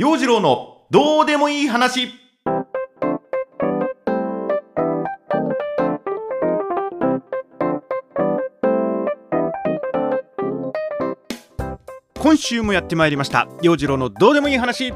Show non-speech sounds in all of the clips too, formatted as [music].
陽次郎のどうでもいい話。今週もやってまいりました。陽次郎のどうでもいい話。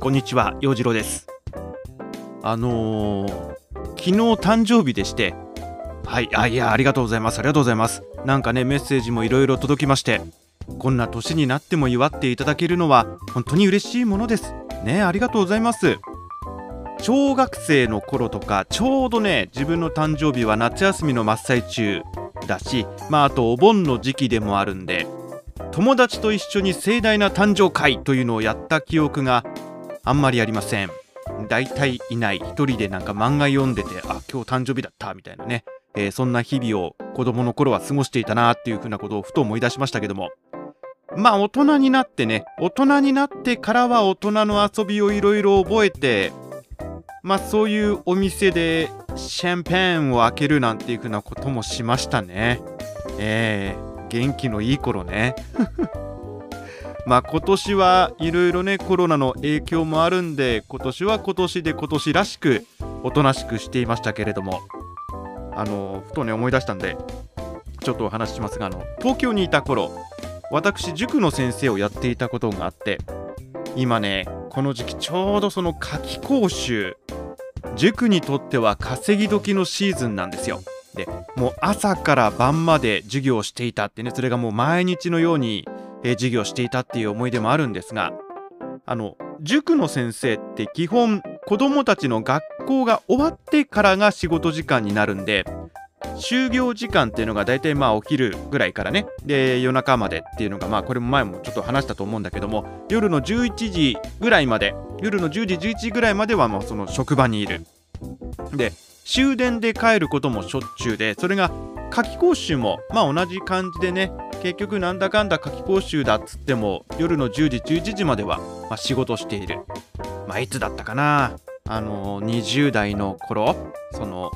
こんにちは陽次郎です。あのー、昨日誕生日でして。はいあいやありがとうございます。ありがとうございます。なんかねメッセージもいろいろ届きまして。こんな年になっても祝っていただけるのは本当に嬉しいものです。ねありがとうございます。小学生の頃とかちょうどね自分の誕生日は夏休みの真っ最中だしまああとお盆の時期でもあるんで友達と一緒に盛大な誕生会というのをやった記憶があんまりありません。大体いない。一人でなんか漫画読んでてあ今日誕生日だったみたいなね、えー、そんな日々を子供の頃は過ごしていたなっていうふうなことをふと思い出しましたけども。まあ大人になってね大人になってからは大人の遊びをいろいろ覚えてまあそういうお店でシャンペンを開けるなんていうふうなこともしましたね。えー、元気のいい頃ね。[laughs] まあ今年はいろいろねコロナの影響もあるんで今年は今年で今年らしくおとなしくしていましたけれども。あのふとね思い出したんでちょっとお話ししますがあの東京にいた頃私塾の先生をやっていたことがあって今ねこの時期ちょうどその夏季講習塾にとっては稼ぎ時のシーズンなんですよ。でもう朝から晩まで授業をしていたってねそれがもう毎日のように、えー、授業していたっていう思い出もあるんですがあの塾の先生って基本子どもたちの学校が終わってからが仕事時間になるんで就業時間っていうのが大体まあお昼ぐらいからね。で夜中までっていうのがまあこれも前もちょっと話したと思うんだけども夜の11時ぐらいまで夜の10時11時ぐらいまではもうその職場にいる。で終電で帰ることもしょっちゅうでそれが夏期講習もまあ同じ感じでね結局なんだかんだ夏期講習だっつっても夜の10時11時までは、まあ、仕事している。まあいつだったかな？あの20代の頃その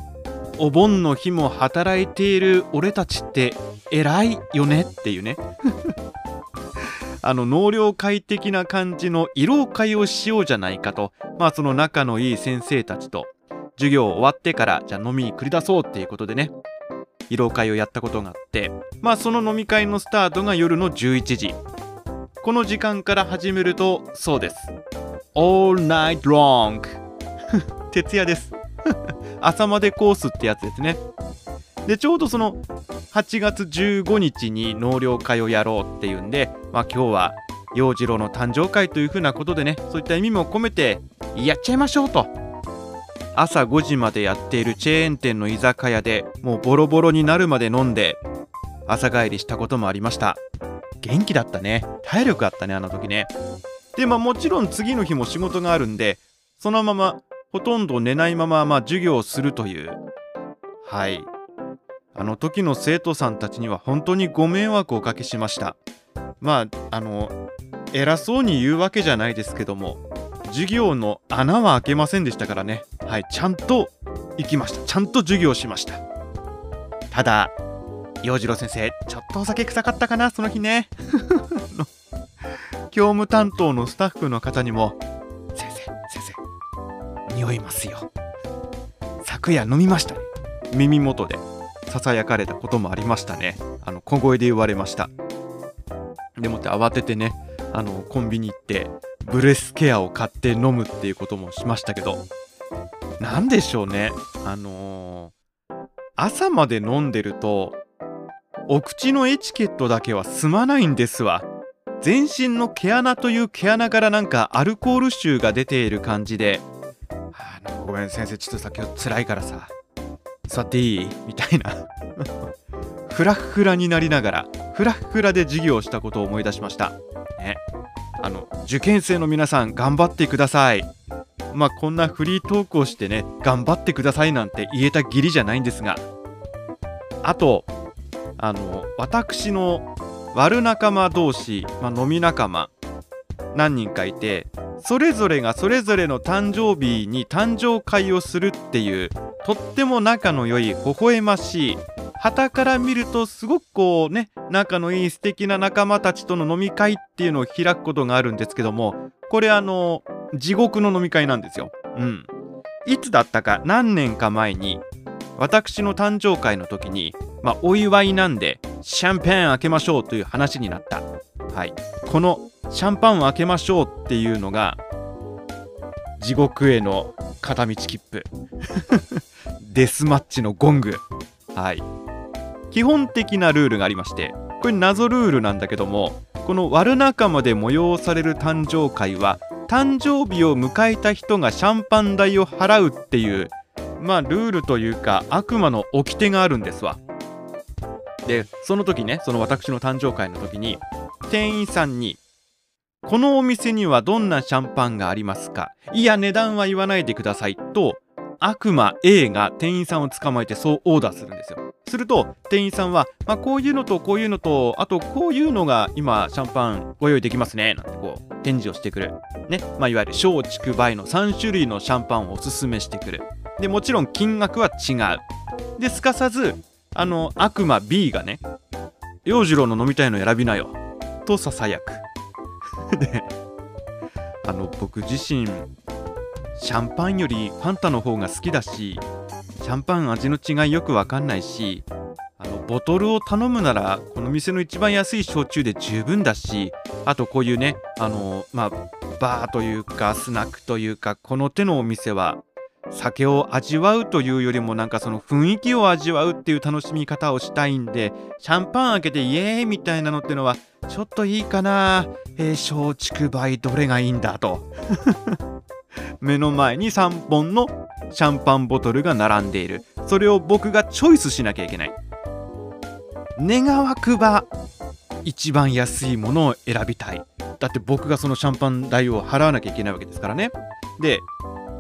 お盆の日も働いている俺たちって偉いよねっていうね。[laughs] あの納涼会的な感じの慰労会をしようじゃないかと。まあその仲のいい先生たちと授業終わってからじゃあ飲みに繰り出そうっていうことでね。慰労会をやったことがあって。まあその飲み会のスタートが夜の11時。この時間から始めるとそうです。All night long [laughs] 徹夜です。朝までコースってやつですね。で、ちょうどその8月15日に納涼会をやろうっていうんで、まあ今日は陽次郎の誕生会というふうなことでね、そういった意味も込めて、やっちゃいましょうと。朝5時までやっているチェーン店の居酒屋でもうボロボロになるまで飲んで、朝帰りしたこともありました。元気だったね。体力あったね、あの時ね。で、まあもちろん次の日も仕事があるんで、そのままほとんど寝ないまま、まあ、授業をするという。はい。あの時の生徒さんたちには本当にご迷惑をおかけしました。まあ、あの、偉そうに言うわけじゃないですけども、授業の穴は開けませんでしたからね。はい、ちゃんと行きました。ちゃんと授業しました。ただ、洋次郎先生、ちょっとお酒臭かったかな、その日ね。[laughs] 教務担当のスタッフの方にも、匂いますよ。昨夜飲みましたね。耳元でささやかれたこともありましたね。あの小声で言われました。でもって慌ててねあのコンビニ行ってブレスケアを買って飲むっていうこともしましたけど何でしょうね。あのー、朝まで飲んでるとお口のエチケットだけは済まないんですわ。全身の毛穴という毛穴からなんかアルコール臭が出ている感じで。ごめん先生ちょっとさ今日辛いからさ。座っていい？みたいな。[laughs] フラフラになりながらフラフラで授業をしたことを思い出しました。ね。あの受験生の皆さん頑張ってください。まあこんなフリートークをしてね頑張ってくださいなんて言えた義理じゃないんですが。あとあの私の悪仲間同士、まあ、飲み仲間何人かいてそれぞれがそれぞれの誕生日に誕生会をするっていうとっても仲の良い微笑ましい旗から見るとすごくこうね仲のいい素敵な仲間たちとの飲み会っていうのを開くことがあるんですけどもこれあの地獄の飲み会なんですよ。うん。いつだったか何年か前に私の誕生会の時に、まあ、お祝いなんでシャンペーン開けましょうという話になった。はい。このシャンパンを開けましょうっていうのが地獄への片道切符。[laughs] デスマッチのゴング。はい。基本的なルールがありましてこれ謎ルールなんだけどもこの悪仲間で催される誕生会は誕生日を迎えた人がシャンパン代を払うっていうまあルールというか悪魔の掟があるんですわ。でその時ねその私の誕生会の時に店員さんにこのお店にはどんなシャンパンがありますか？いや値段は言わないでください。と悪魔 A が店員さんを捕まえてそうオーダーするんですよ。すると店員さんは、まあ、こういうのとこういうのとあとこういうのが今シャンパンご用意できますね。なんてこう展示をしてくる。ね、まあ、いわゆる小畜梅の3種類のシャンパンをおすすめしてくる。でもちろん金額は違う。ですかさずあの悪魔 B がね洋次郎の飲みたいの選びなよとささやく。で。あの僕自身シャンパンよりファンタの方が好きだしシャンパン味の違いよくわかんないしあのボトルを頼むならこの店の一番安い焼酎で十分だしあとこういうねあのまあバーというかスナックというかこの手のお店は酒を味わうというよりもなんかその雰囲気を味わうっていう楽しみ方をしたいんでシャンパン開けてイエーイみたいなのってのはちょっといいかな。えー、松竹梅どれがいいんだと。[laughs] 目の前に3本のシャンパンボトルが並んでいる。それを僕がチョイスしなきゃいけない。願わくば一番安いものを選びたい。だって僕がそのシャンパン代を払わなきゃいけないわけですからね。で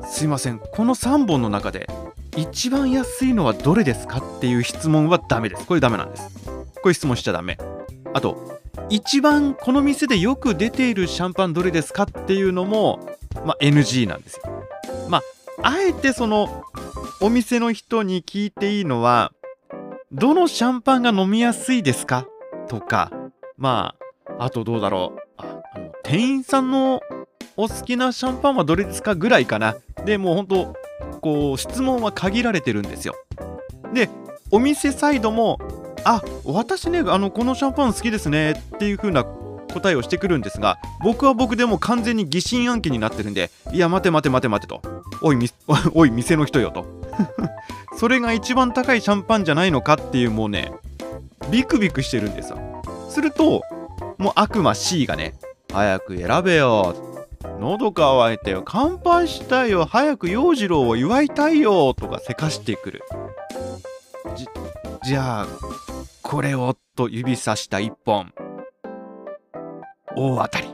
すいません。この3本の中で一番安いのはどれですかっていう質問はダメです。これダメなんです。これ質問しちゃダメあと一番この店でよく出ているシャンパンどれですかっていうのも、まあ、NG なんですよまああえてそのお店の人に聞いていいのはどのシャンパンが飲みやすいですか？とかまああとどうだろうあ店員さんのお好きなシャンパンはどれですかぐらいかな。でもうほんと、こう、質問は限られてるんですよ。で、お店サイドも、あ、私ね、あの、このシャンパン好きですねっていう風な答えをしてくるんですが、僕は僕でも完全に疑心暗鬼になってるんで、いや、待て待て待て待てと。おい、[laughs] おい、店の人よと。[laughs] それが一番高いシャンパンじゃないのかっていうもうね、ビクビクしてるんですよ。すると、もう悪魔 C がね、早く選べよ喉乾いてよ乾杯したいよ早く洋次郎を祝いたいよとかせかしてくるじじゃあこれをと指さした一本大当たり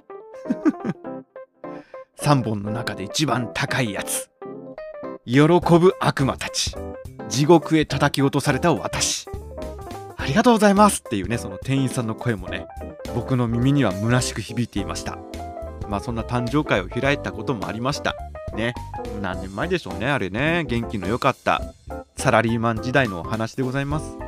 [laughs] 3本の中で一番高いやつ喜ぶ悪魔たち地獄へ叩き落とされた私ありがとうございますっていうねその店員さんの声もね僕の耳には虚しく響いていましたまあそんな誕生会を開いたこともありました。ね。何年前でしょうね、あれね。元気の良かったサラリーマン時代のお話でございます。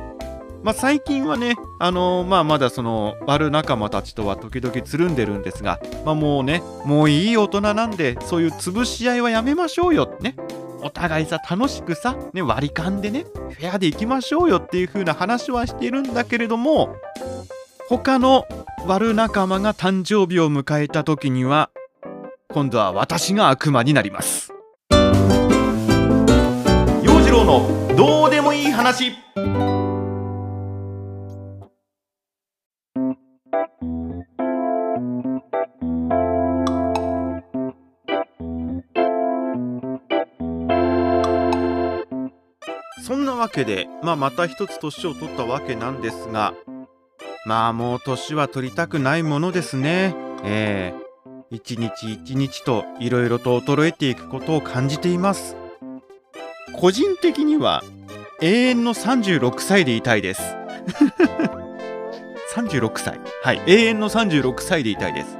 まあ、最近はね、あのー、まあ、まだその悪仲間たちとは時々つるんでるんですが、まあ、もうね、もういい大人なんで、そういう潰し合いはやめましょうよってね。お互いさ、楽しくさ、ね、割り勘でね、フェアでいきましょうよっていう風な話はしてるんだけれども、他の悪仲間が誕生日を迎えた時には今度は私が悪魔になります陽次郎のどうでもいい話わけで、まあ、また一つ年を取ったわけなんですがまあもう年は取りたくないものですね。ええー、一日一日といろいろと衰えていくことを感じています。個人的には永遠の36歳でいたいです。[laughs] 36歳。はい。永遠の36歳でいたいです。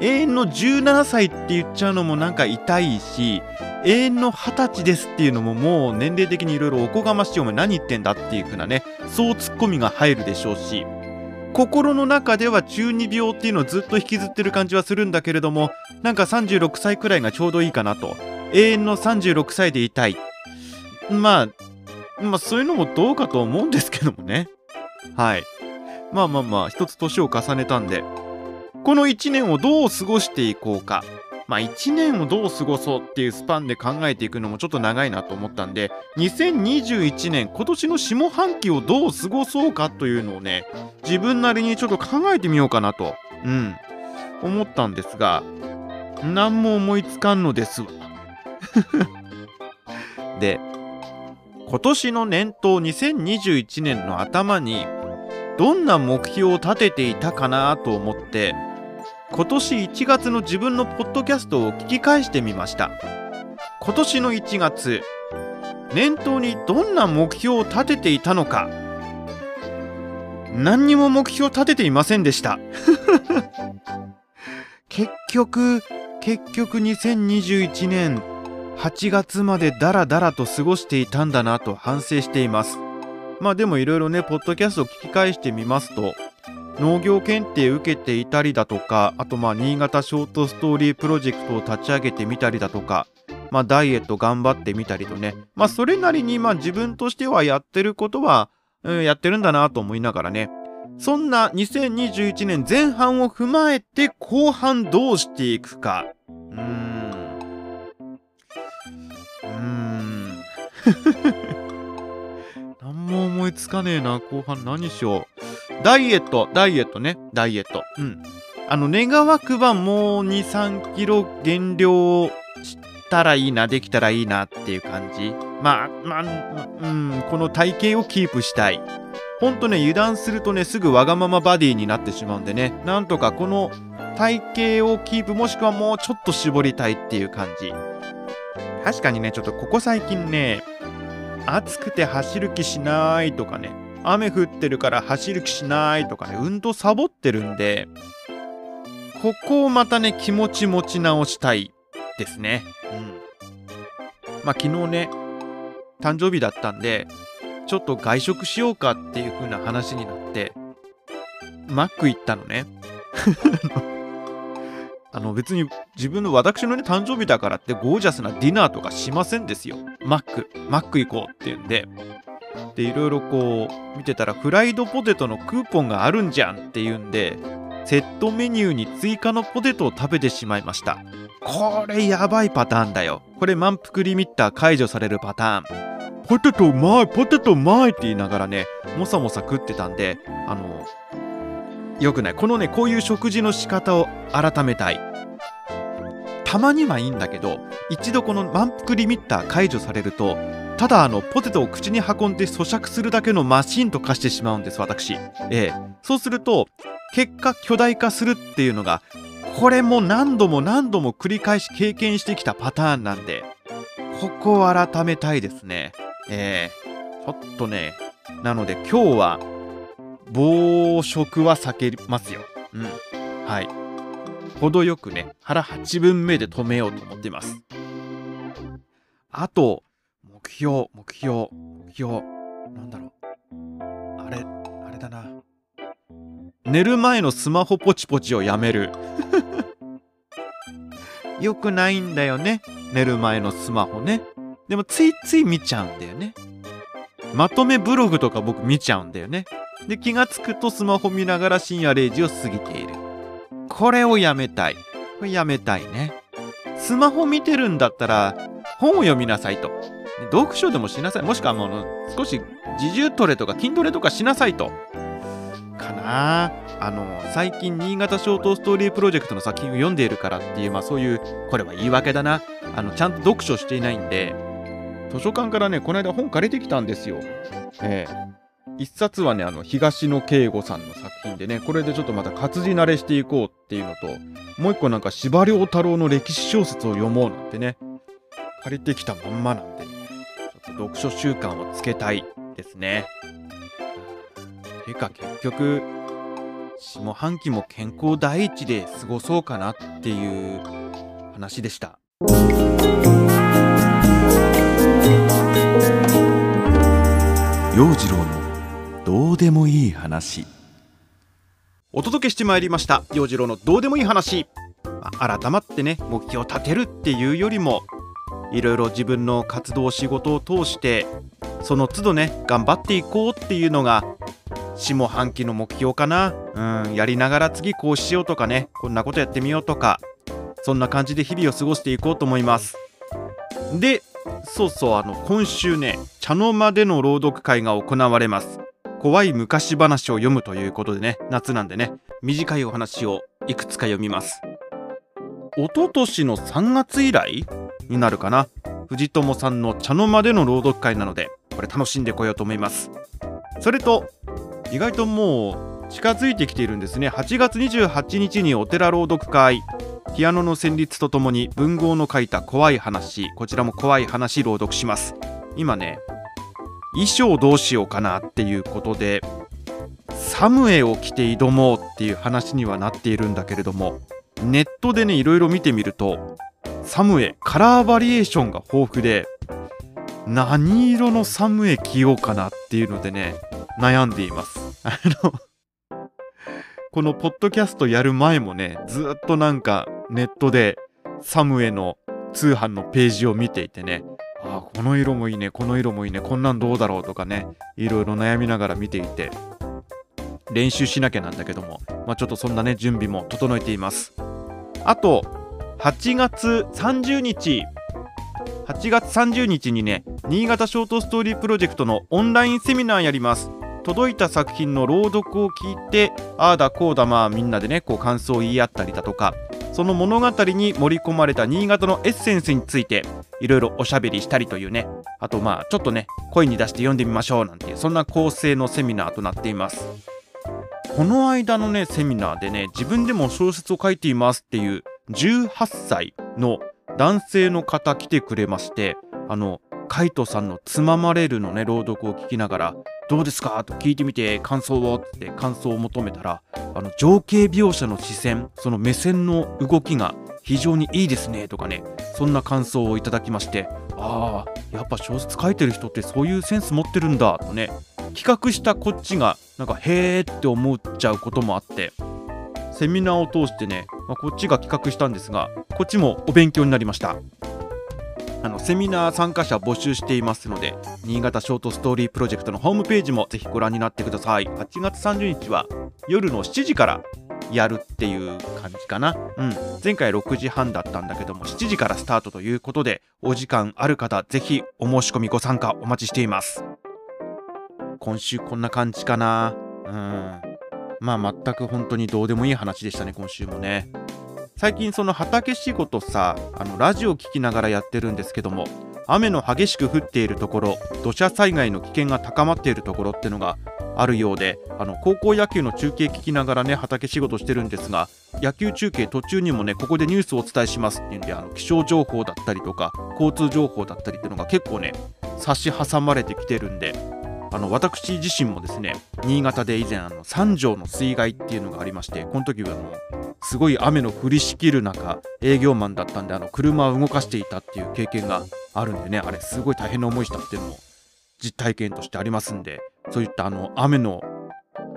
永遠の17歳って言っちゃうのもなんか痛いし、永遠の二十歳ですっていうのももう年齢的にいろいろおこがましいお前何言ってんだっていう風なねそうツッコミが入るでしょうし心の中では中二病っていうのをずっと引きずってる感じはするんだけれどもなんか36歳くらいがちょうどいいかなと永遠の36歳でいたい。まあまあそういうのもどうかと思うんですけどもね。はい。まあまあまあ一つ年を重ねたんでこの1年をどう過ごしていこうか。まあ1年をどう過ごそうっていうスパンで考えていくのもちょっと長いなと思ったんで2021年今年の下半期をどう過ごそうかというのをね自分なりにちょっと考えてみようかなとうん思ったんですが何も思いつかんのですわ。[laughs] で今年の年頭2021年の頭にどんな目標を立てていたかなと思って今年1月の自分のポッドキャストを聞き返してみました。今年の1月念頭にどんな目標を立てていたのか。何にも目標を立てていませんでした。[laughs] 結局結局2021年8月までダラダラと過ごしていたんだなと反省しています。まあでもいろいろねポッドキャストを聞き返してみますと農業検定受けていたりだとかあとまあ新潟ショートストーリープロジェクトを立ち上げてみたりだとかまあダイエット頑張ってみたりとね。まあそれなりにまあ自分としてはやってることは、うん、やってるんだなと思いながらね。そんな2021年前半を踏まえて後半どうしていくか。うーん。うーん。[laughs] 何も思いつかねえな後半。何しよう。ダイエット、ダイエットね、ダイエット。うん。あの、願わくばもう2、3キロ減量したらいいな、できたらいいなっていう感じ。まあ、まあ、うん、この体型をキープしたい。ほんとね、油断するとね、すぐわがままバディになってしまうんでね、なんとかこの体型をキープもしくはもうちょっと絞りたいっていう感じ。確かにね、ちょっとここ最近ね、暑くて走る気しないとかね、雨降ってるから走る気しないとかね、運動サボってるんで、ここをまたね、気持ち持ち直したいですね。うん。まあ昨日ね、誕生日だったんで、ちょっと外食しようかっていう風な話になって、マック行ったのね。[laughs] あの別に自分の私のね誕生日だからってゴージャスなディナーとかしませんですよ。マック、マック行こうっていうんで、でいろいろこう見てたらフライドポテトのクーポンがあるんじゃんっていうんでセットメニューに追加のポテトを食べてしまいました。これやばいパターンだよ。これ満腹リミッター解除されるパターン。ポテトうまいポテトうまいって言いながらねもさもさ食ってたんであのよくない。このねこういう食事の仕方を改めたい。たまにはいいんだけど一度この満腹リミッター解除されるとただあのポテトを口に運んで咀嚼するだけのマシンと化してしまうんです私。ええ。そうすると結果巨大化するっていうのがこれも何度も何度も繰り返し経験してきたパターンなんでここを改めたいですね。ええ。ちょっとねなので今日は暴食は避けますよ。うん。はい。程よくね腹8分目で止めようと思っています。あと目標、目標、目標。なんだろう。あれ、あれだな。寝る前のスマホポチポチをやめる。[laughs] よくないんだよね。寝る前のスマホね。でもついつい見ちゃうんだよね。まとめブログとか僕見ちゃうんだよね。で、気がつくとスマホ見ながら深夜0時を過ぎている。これをやめたい。これやめたいね。スマホ見てるんだったら本を読みなさいと。読書でもしなさい。もしくはもう少し自重トレとか筋トレとかしなさいと。かなあの、最近新潟ショートストーリープロジェクトの作品を読んでいるからっていう、まあそういう、これは言い訳だな。あの、ちゃんと読書していないんで、図書館からね、この間本借りてきたんですよ。ええ一冊はね、あの、東野圭吾さんの作品でね、これでちょっとまた活字慣れしていこうっていうのと、もう一個なんか司馬遼太郎の歴史小説を読もうなんてね、借りてきたまんまなんでね、読書習慣をつけたいですね。てか結局、下半期も健康第一で過ごそうかなっていう話でした。陽次郎のどうでもいい話お届けしてまいりました陽次郎のどうでもいい話、あ、改まってね目標を立てるっていうよりもいろいろ自分の活動仕事を通してその都度ね頑張っていこうっていうのが下半期の目標かな。うんやりながら次こうしようとかねこんなことやってみようとかそんな感じで日々を過ごしていこうと思います。でそうそうあの今週ね茶の間での朗読会が行われます。怖い昔話を読むということでね夏なんでね短いお話をいくつか読みます。一昨年の3月以来になるかな。藤友さんの茶の間での朗読会なのでこれ楽しんでこようと思います。それと意外ともう近づいてきているんですね。8月28日にお寺朗読会。ピアノの旋律とともに文豪の書いた怖い話。こちらも怖い話朗読します。今ね衣装どうしようかなっていうことでサムエを着て挑もうっていう話にはなっているんだけれどもネットでねいろいろ見てみるとサムエカラーバリエーションが豊富で何色のサムエ着ようかなっていうのでね悩んでいます。[laughs] あのこのポッドキャストやる前もねずっとなんかネットでサムエの通販のページを見ていてねあこの色もいいねこの色もいいねこんなんどうだろうとかねいろいろ悩みながら見ていて練習しなきゃなんだけども、まあ、ちょっとそんなね準備も整えています。あと8月30日。8月30日にね新潟ショートストーリープロジェクトのオンラインセミナーやります。届いた作品の朗読を聞いてああだこうだまあみんなでねこう感想を言い合ったりだとかその物語に盛り込まれた新潟のエッセンスについていろいろおしゃべりしたりというね。あとまあちょっとね声に出して読んでみましょうなんていうそんな構成のセミナーとなっています。この間のねセミナーでね自分でも小説を書いていますっていう18歳の男性の方来てくれましてあのカイトさんの「つままれる」のね朗読を聞きながら「どうですか?」と聞いてみて感想を？って感想を求めたらあの情景描写の視線その目線の動きが非常にいいですねとかねそんな感想をいただきましてああやっぱ小説書いてる人ってそういうセンス持ってるんだとね企画したこっちがなんかへーって思っちゃうこともあってセミナーを通してね、まあ、こっちが企画したんですがこっちもお勉強になりましたあのセミナー参加者募集していますので新潟ショートストーリープロジェクトのホームページもぜひご覧になってください8月30日は夜の7時からやるっていう感じかな。うん。前回6時半だったんだけども、7時からスタートということで、お時間ある方、ぜひお申し込みご参加お待ちしています。今週こんな感じかな。うん。まあ全く本当にどうでもいい話でしたね、今週もね。最近その畑仕事さ、あのラジオ聴きながらやってるんですけども、雨の激しく降っているところ、土砂災害の危険が高まっているところってのがあるようで、あの高校野球の中継聞きながらね、畑仕事してるんですが、野球中継途中にもね、ここでニュースをお伝えしますっていうんで、あの気象情報だったりとか、交通情報だったりっていうのが結構ね、差し挟まれてきてるんで、あの私自身もですね新潟で以前あの三条の水害っていうのがありましてこの時はあのすごい雨の降りしきる中営業マンだったんであの車を動かしていたっていう経験があるんでねあれすごい大変な思いしたっていうのも実体験としてありますんでそういったあの雨の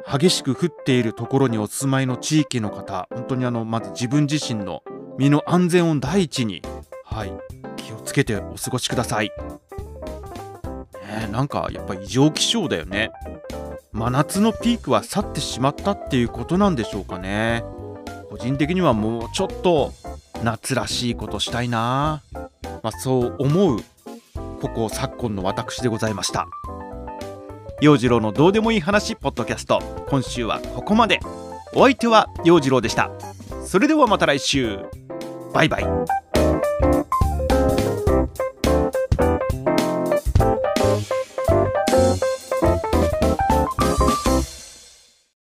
激しく降っているところにお住まいの地域の方本当にあのまず自分自身の身の安全を第一にはい気をつけてお過ごしください。ね。なんかやっぱ異常気象だよね。真夏のピークは去ってしまったっていうことなんでしょうかね。個人的にはもうちょっと夏らしいことしたいな。まあ、そう思うここ昨今の私でございました。陽次郎のどうでもいい話ポッドキャスト。今週はここまで。お相手は陽次郎でした。それではまた来週。バイバイ。